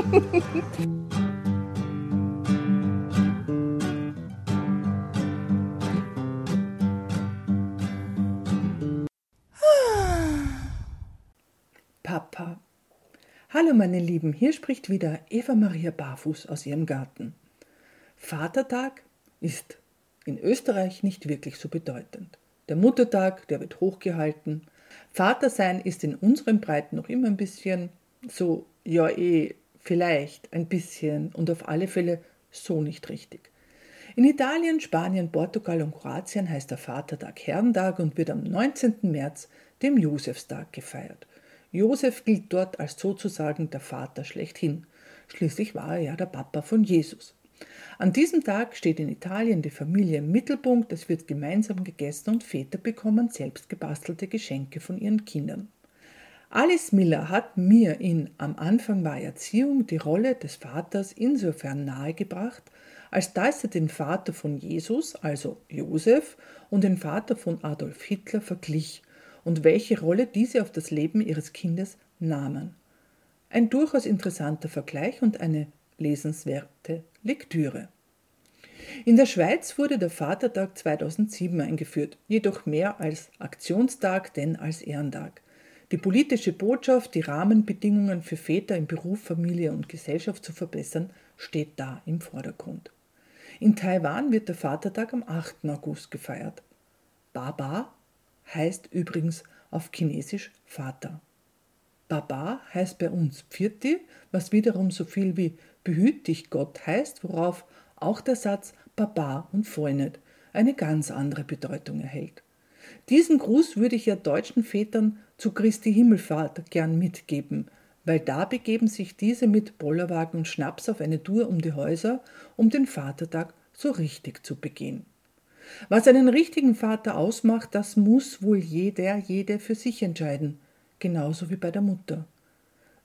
Papa. Hallo meine Lieben, hier spricht wieder Eva Maria Barfuß aus ihrem Garten. Vatertag ist in Österreich nicht wirklich so bedeutend. Der Muttertag, der wird hochgehalten. Vatersein ist in unseren Breiten noch immer ein bisschen so, ja eh, vielleicht ein bisschen und auf alle Fälle so nicht richtig. In Italien, Spanien, Portugal und Kroatien heißt der Vatertag Herrentag und wird am 19. März, dem Josefstag, gefeiert. Josef gilt dort als sozusagen der Vater schlechthin. Schließlich war er ja der Papa von Jesus. An diesem Tag steht in Italien die Familie im Mittelpunkt, es wird gemeinsam gegessen und Väter bekommen selbst gebastelte Geschenke von ihren Kindern. Alice Miller hat mir in Am Anfang war Erziehung die Rolle des Vaters insofern nahegebracht, als dass er den Vater von Jesus, also Josef, und den Vater von Adolf Hitler verglich und welche Rolle diese auf das Leben ihres Kindes nahmen. Ein durchaus interessanter Vergleich und eine lesenswerte Lektüre. In der Schweiz wurde der Vatertag 2007 eingeführt, jedoch mehr als Aktionstag denn als Ehrentag. Die politische Botschaft, die Rahmenbedingungen für Väter in Beruf, Familie und Gesellschaft zu verbessern, steht da im Vordergrund. In Taiwan wird der Vatertag am 8. August gefeiert. Baba heißt übrigens auf Chinesisch Vater. Baba heißt bei uns Pfirti, was wiederum so viel wie behüt dich Gott heißt, worauf auch der Satz Baba und Freundet eine ganz andere Bedeutung erhält. Diesen Gruß würde ich ja deutschen Vätern zu Christi Himmelfahrt gern mitgeben, weil da begeben sich diese mit Bollerwagen und Schnaps auf eine Tour um die Häuser, um den Vatertag so richtig zu begehen. Was einen richtigen Vater ausmacht, das muss wohl jeder, jede für sich entscheiden, genauso wie bei der Mutter.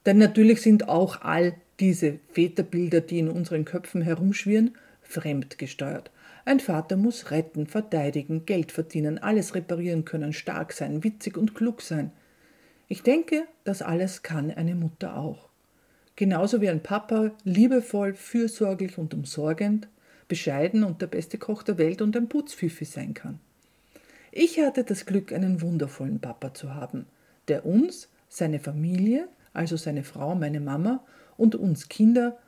Denn natürlich sind auch all diese Väterbilder, die in unseren Köpfen herumschwirren, fremdgesteuert. Ein Vater muss retten, verteidigen, Geld verdienen, alles reparieren können, stark sein, witzig und klug sein. Ich denke, das alles kann eine Mutter auch. Genauso wie ein Papa liebevoll, fürsorglich und umsorgend, bescheiden und der beste Koch der Welt und ein Putzpfiffi sein kann. Ich hatte das Glück, einen wundervollen Papa zu haben, der uns, seine Familie, also seine Frau, meine Mama und uns Kinder,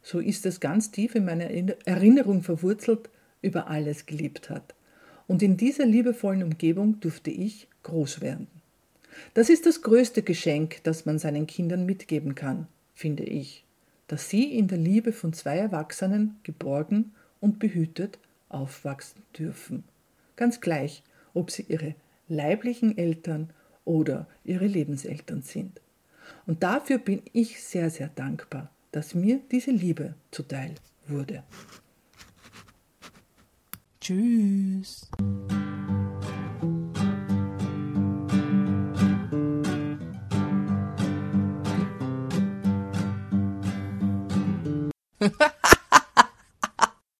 so ist es ganz tief in meiner Erinnerung verwurzelt, über alles geliebt hat. Und in dieser liebevollen Umgebung durfte ich groß werden. Das ist das größte Geschenk, das man seinen Kindern mitgeben kann, finde ich, dass sie in der Liebe von zwei Erwachsenen geborgen und behütet aufwachsen dürfen. Ganz gleich, ob sie ihre leiblichen Eltern oder ihre Lebenseltern sind. Und dafür bin ich sehr, sehr dankbar, dass mir diese Liebe zuteil wurde. Tschüss.